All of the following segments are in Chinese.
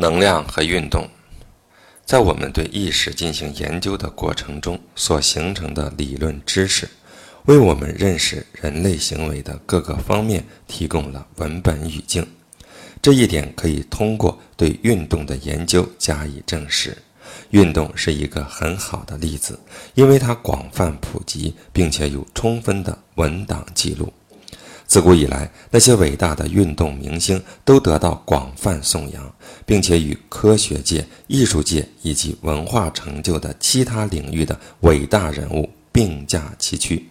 能量和运动，在我们对意识进行研究的过程中所形成的理论知识，为我们认识人类行为的各个方面提供了文本语境。这一点可以通过对运动的研究加以证实。运动是一个很好的例子，因为它广泛普及，并且有充分的文档记录。自古以来，那些伟大的运动明星都得到广泛颂扬，并且与科学界、艺术界以及文化成就的其他领域的伟大人物并驾齐驱。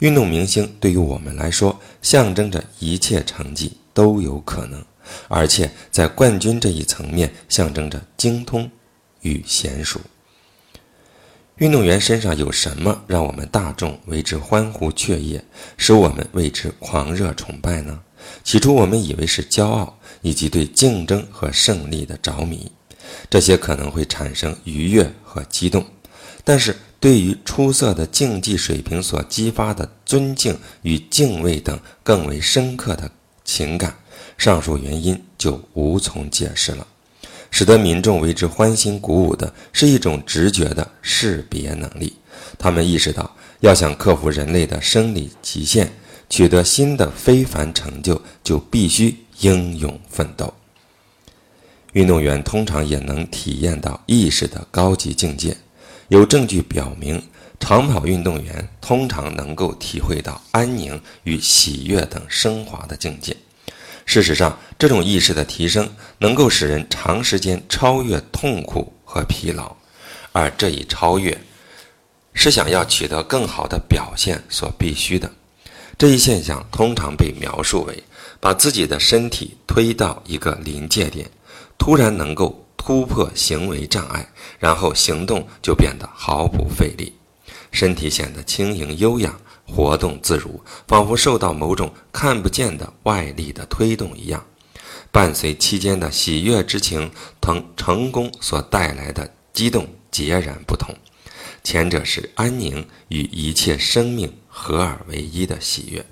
运动明星对于我们来说，象征着一切成绩都有可能，而且在冠军这一层面，象征着精通与娴熟。运动员身上有什么让我们大众为之欢呼雀跃，使我们为之狂热崇拜呢？起初我们以为是骄傲，以及对竞争和胜利的着迷，这些可能会产生愉悦和激动。但是对于出色的竞技水平所激发的尊敬与敬畏等更为深刻的情感，上述原因就无从解释了。使得民众为之欢欣鼓舞的是一种直觉的识别能力。他们意识到，要想克服人类的生理极限，取得新的非凡成就，就必须英勇奋斗。运动员通常也能体验到意识的高级境界。有证据表明，长跑运动员通常能够体会到安宁与喜悦等升华的境界。事实上，这种意识的提升能够使人长时间超越痛苦和疲劳，而这一超越是想要取得更好的表现所必须的。这一现象通常被描述为把自己的身体推到一个临界点，突然能够突破行为障碍，然后行动就变得毫不费力，身体显得轻盈优雅。活动自如，仿佛受到某种看不见的外力的推动一样，伴随期间的喜悦之情，同成功所带来的激动截然不同。前者是安宁与一切生命合而为一的喜悦。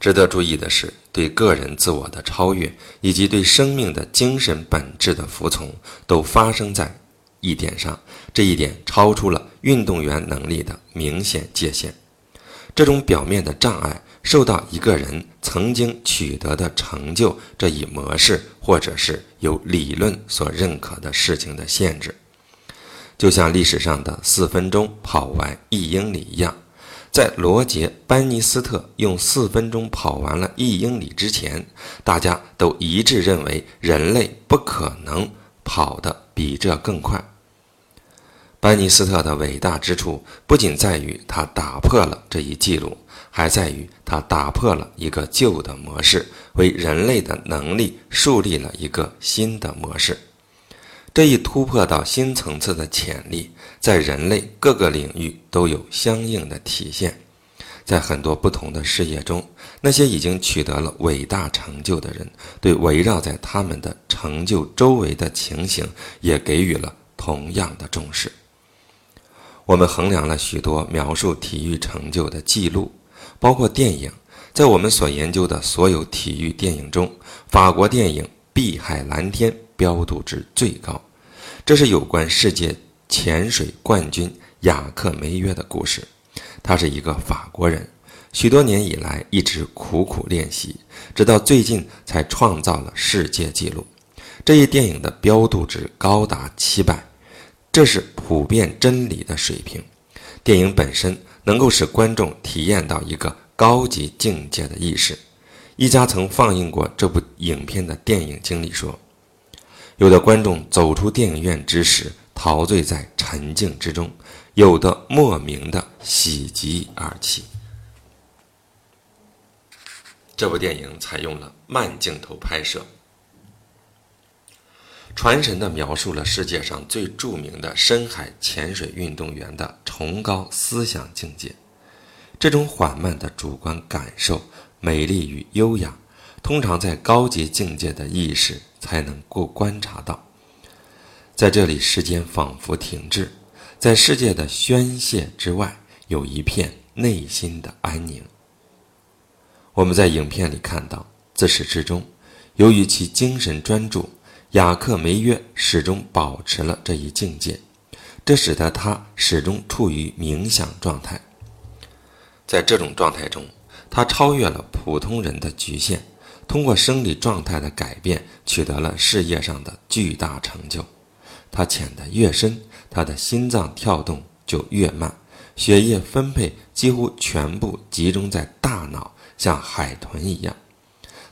值得注意的是，对个人自我的超越以及对生命的精神本质的服从，都发生在一点上。这一点超出了运动员能力的明显界限。这种表面的障碍受到一个人曾经取得的成就这一模式，或者是由理论所认可的事情的限制，就像历史上的四分钟跑完一英里一样，在罗杰·班尼斯特用四分钟跑完了一英里之前，大家都一致认为人类不可能跑得比这更快。班尼斯特的伟大之处不仅在于他打破了这一记录，还在于他打破了一个旧的模式，为人类的能力树立了一个新的模式。这一突破到新层次的潜力，在人类各个领域都有相应的体现。在很多不同的事业中，那些已经取得了伟大成就的人，对围绕在他们的成就周围的情形，也给予了同样的重视。我们衡量了许多描述体育成就的记录，包括电影。在我们所研究的所有体育电影中，法国电影《碧海蓝天》标度值最高。这是有关世界潜水冠军雅克梅约的故事。他是一个法国人，许多年以来一直苦苦练习，直到最近才创造了世界纪录。这一电影的标度值高达七百。这是普遍真理的水平。电影本身能够使观众体验到一个高级境界的意识。一家曾放映过这部影片的电影经理说：“有的观众走出电影院之时陶醉在沉静之中，有的莫名的喜极而泣。”这部电影采用了慢镜头拍摄。传神地描述了世界上最著名的深海潜水运动员的崇高思想境界。这种缓慢的主观感受、美丽与优雅，通常在高级境界的意识才能够观察到。在这里，时间仿佛停滞，在世界的宣泄之外，有一片内心的安宁。我们在影片里看到，自始至终，由于其精神专注。雅克梅约始终保持了这一境界，这使得他始终处于冥想状态。在这种状态中，他超越了普通人的局限，通过生理状态的改变，取得了事业上的巨大成就。他潜得越深，他的心脏跳动就越慢，血液分配几乎全部集中在大脑，像海豚一样。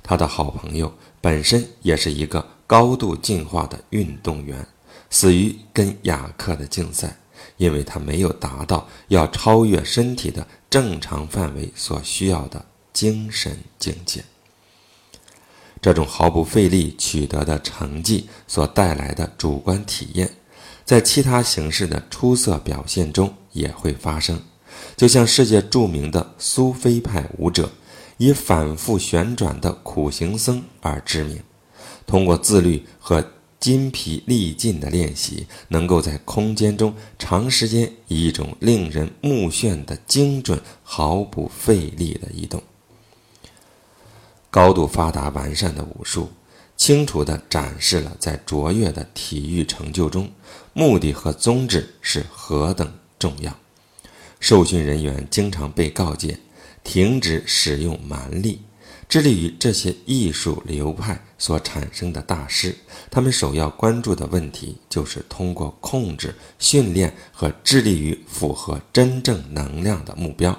他的好朋友本身也是一个高度进化的运动员，死于跟雅克的竞赛，因为他没有达到要超越身体的正常范围所需要的精神境界。这种毫不费力取得的成绩所带来的主观体验，在其他形式的出色表现中也会发生。就像世界著名的苏菲派舞者，以反复旋转的苦行僧而知名。通过自律和筋疲力尽的练习，能够在空间中长时间以一种令人目眩的精准、毫不费力的移动。高度发达完善的武术，清楚地展示了在卓越的体育成就中，目的和宗旨是何等重要。受训人员经常被告诫，停止使用蛮力。致力于这些艺术流派所产生的大师，他们首要关注的问题就是通过控制、训练和致力于符合真正能量的目标，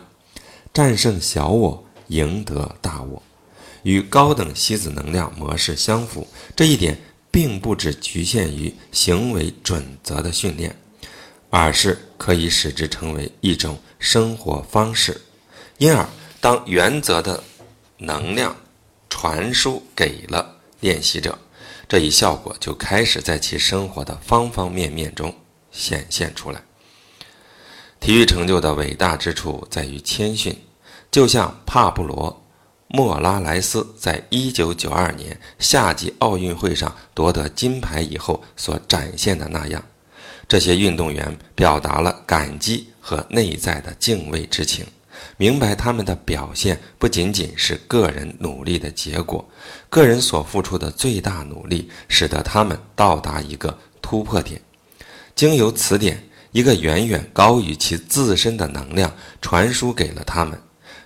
战胜小我，赢得大我。与高等西子能量模式相符，这一点并不只局限于行为准则的训练，而是可以使之成为一种生活方式。因而，当原则的能量传输给了练习者，这一效果就开始在其生活的方方面面中显现出来。体育成就的伟大之处在于谦逊，就像帕布罗。莫拉莱斯在一九九二年夏季奥运会上夺得金牌以后所展现的那样，这些运动员表达了感激和内在的敬畏之情，明白他们的表现不仅仅是个人努力的结果，个人所付出的最大努力使得他们到达一个突破点，经由此点，一个远远高于其自身的能量传输给了他们。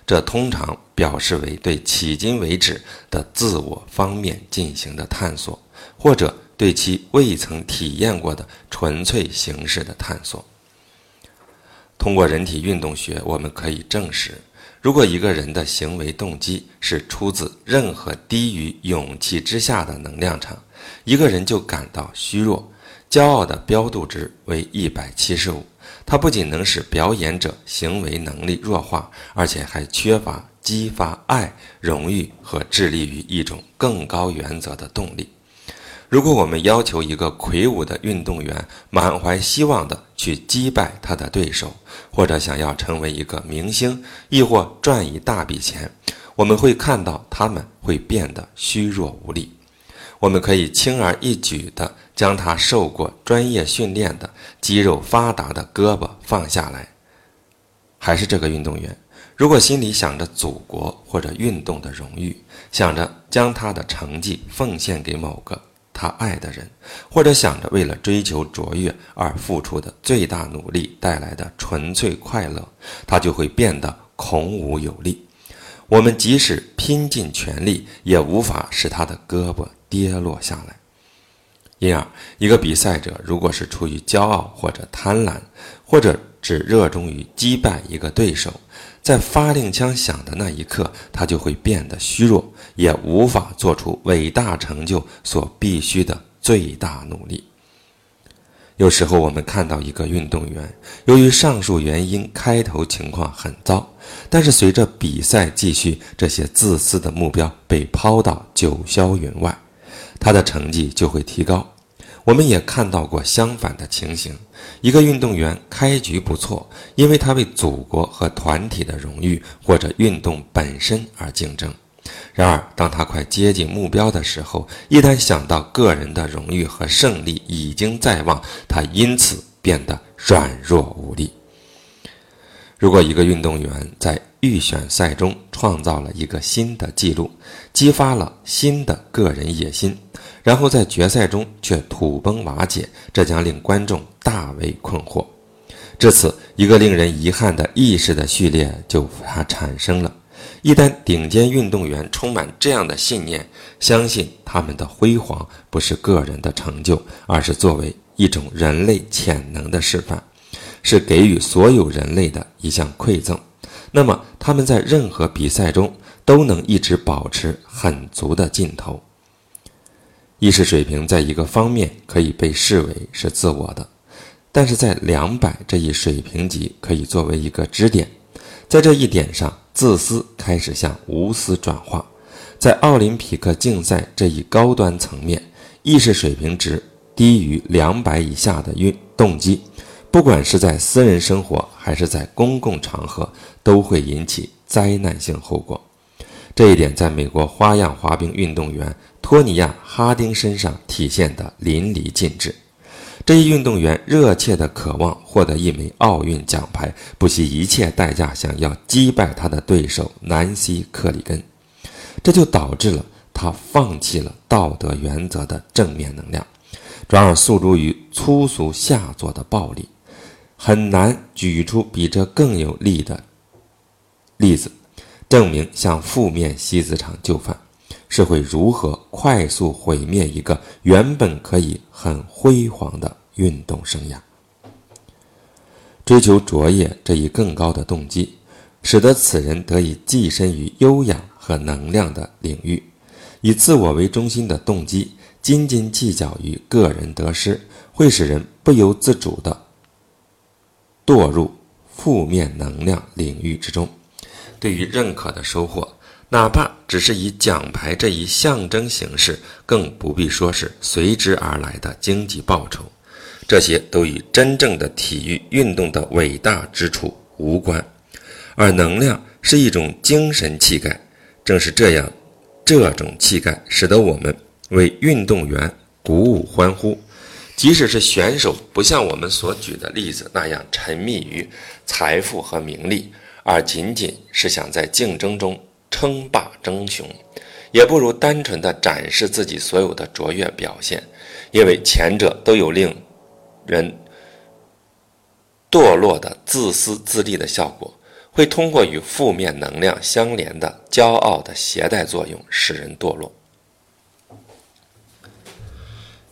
这通常表示为对迄今为止的自我方面进行的探索，或者对其未曾体验过的纯粹形式的探索。通过人体运动学，我们可以证实，如果一个人的行为动机是出自任何低于勇气之下的能量场，一个人就感到虚弱，骄傲的标度值为一百七十五。它不仅能使表演者行为能力弱化，而且还缺乏激发爱、荣誉和致力于一种更高原则的动力。如果我们要求一个魁梧的运动员满怀希望地去击败他的对手，或者想要成为一个明星，亦或赚一大笔钱，我们会看到他们会变得虚弱无力。我们可以轻而易举地将他受过专业训练的、肌肉发达的胳膊放下来。还是这个运动员，如果心里想着祖国或者运动的荣誉，想着将他的成绩奉献给某个他爱的人，或者想着为了追求卓越而付出的最大努力带来的纯粹快乐，他就会变得孔武有力。我们即使拼尽全力，也无法使他的胳膊。跌落下来。因而，一个比赛者如果是出于骄傲或者贪婪，或者只热衷于击败一个对手，在发令枪响的那一刻，他就会变得虚弱，也无法做出伟大成就所必须的最大努力。有时候，我们看到一个运动员，由于上述原因，开头情况很糟，但是随着比赛继续，这些自私的目标被抛到九霄云外。他的成绩就会提高。我们也看到过相反的情形：一个运动员开局不错，因为他为祖国和团体的荣誉或者运动本身而竞争。然而，当他快接近目标的时候，一旦想到个人的荣誉和胜利已经在望，他因此变得软弱无力。如果一个运动员在预选赛中创造了一个新的纪录，激发了新的个人野心，然后在决赛中却土崩瓦解，这将令观众大为困惑。至此，一个令人遗憾的意识的序列就它产生了。一旦顶尖运动员充满这样的信念，相信他们的辉煌不是个人的成就，而是作为一种人类潜能的示范，是给予所有人类的一项馈赠。那么，他们在任何比赛中都能一直保持很足的劲头。意识水平在一个方面可以被视为是自我的，但是在两百这一水平级可以作为一个支点，在这一点上，自私开始向无私转化。在奥林匹克竞赛这一高端层面，意识水平值低于两百以下的运动机。不管是在私人生活还是在公共场合，都会引起灾难性后果。这一点在美国花样滑冰运动员托尼亚·哈丁身上体现得淋漓尽致。这一运动员热切地渴望获得一枚奥运奖牌，不惜一切代价想要击败他的对手南希·克里根，这就导致了他放弃了道德原则的正面能量，转而诉诸于粗俗下作的暴力。很难举出比这更有力的例子，证明向负面西子场就范是会如何快速毁灭一个原本可以很辉煌的运动生涯。追求卓越这一更高的动机，使得此人得以跻身于优雅和能量的领域。以自我为中心的动机，斤斤计较于个人得失，会使人不由自主的。堕入负面能量领域之中，对于认可的收获，哪怕只是以奖牌这一象征形式，更不必说是随之而来的经济报酬，这些都与真正的体育运动的伟大之处无关。而能量是一种精神气概，正是这样，这种气概使得我们为运动员鼓舞欢呼。即使是选手不像我们所举的例子那样沉迷于财富和名利，而仅仅是想在竞争中称霸争雄，也不如单纯的展示自己所有的卓越表现，因为前者都有令人堕落的自私自利的效果，会通过与负面能量相连的骄傲的携带作用，使人堕落。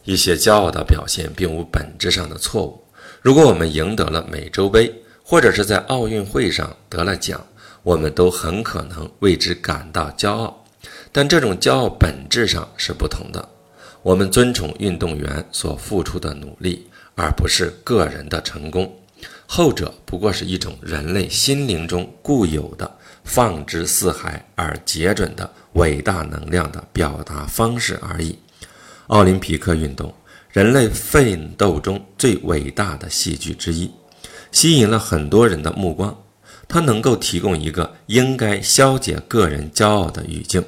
一些骄傲的表现并无本质上的错误。如果我们赢得了美洲杯，或者是在奥运会上得了奖，我们都很可能为之感到骄傲。但这种骄傲本质上是不同的。我们尊崇运动员所付出的努力，而不是个人的成功。后者不过是一种人类心灵中固有的、放之四海而皆准的伟大能量的表达方式而已。奥林匹克运动，人类奋斗中最伟大的戏剧之一，吸引了很多人的目光。它能够提供一个应该消解个人骄傲的语境。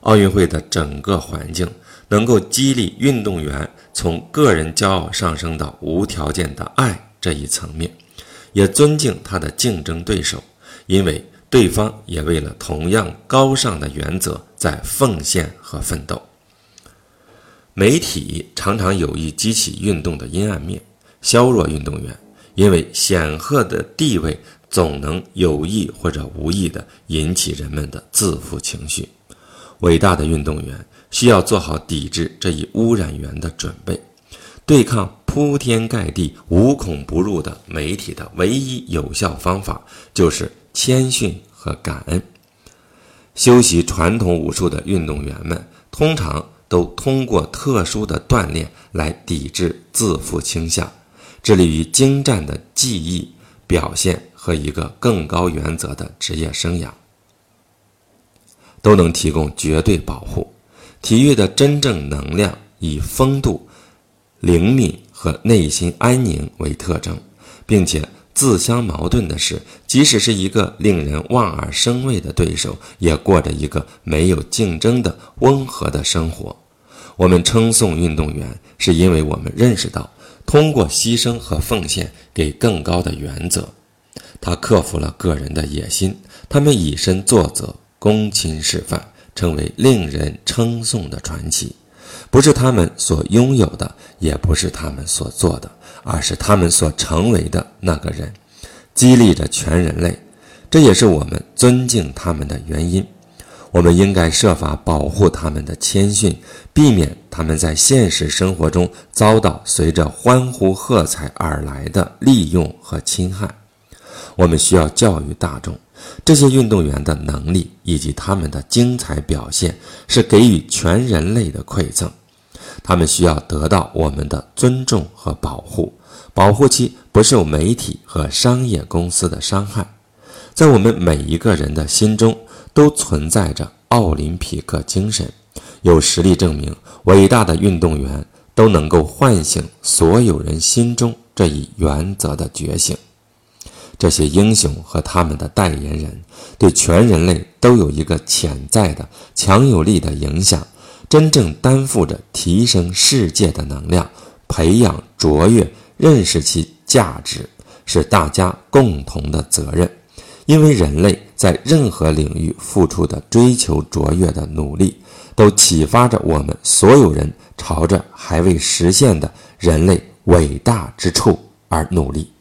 奥运会的整个环境能够激励运动员从个人骄傲上升到无条件的爱这一层面，也尊敬他的竞争对手，因为对方也为了同样高尚的原则在奉献和奋斗。媒体常常有意激起运动的阴暗面，削弱运动员，因为显赫的地位总能有意或者无意地引起人们的自负情绪。伟大的运动员需要做好抵制这一污染源的准备。对抗铺天盖地、无孔不入的媒体的唯一有效方法，就是谦逊和感恩。修习传统武术的运动员们通常。都通过特殊的锻炼来抵制自负倾向，致力于精湛的技艺表现和一个更高原则的职业生涯，都能提供绝对保护。体育的真正能量以风度、灵敏和内心安宁为特征，并且。自相矛盾的是，即使是一个令人望而生畏的对手，也过着一个没有竞争的温和的生活。我们称颂运动员，是因为我们认识到，通过牺牲和奉献给更高的原则，他克服了个人的野心，他们以身作则，躬亲示范，成为令人称颂的传奇。不是他们所拥有的，也不是他们所做的，而是他们所成为的那个人，激励着全人类。这也是我们尊敬他们的原因。我们应该设法保护他们的谦逊，避免他们在现实生活中遭到随着欢呼喝彩而来的利用和侵害。我们需要教育大众，这些运动员的能力以及他们的精彩表现是给予全人类的馈赠，他们需要得到我们的尊重和保护，保护其不受媒体和商业公司的伤害。在我们每一个人的心中。都存在着奥林匹克精神，有实力证明，伟大的运动员都能够唤醒所有人心中这一原则的觉醒。这些英雄和他们的代言人，对全人类都有一个潜在的强有力的影响，真正担负着提升世界的能量，培养卓越，认识其价值，是大家共同的责任。因为人类在任何领域付出的追求卓越的努力，都启发着我们所有人朝着还未实现的人类伟大之处而努力。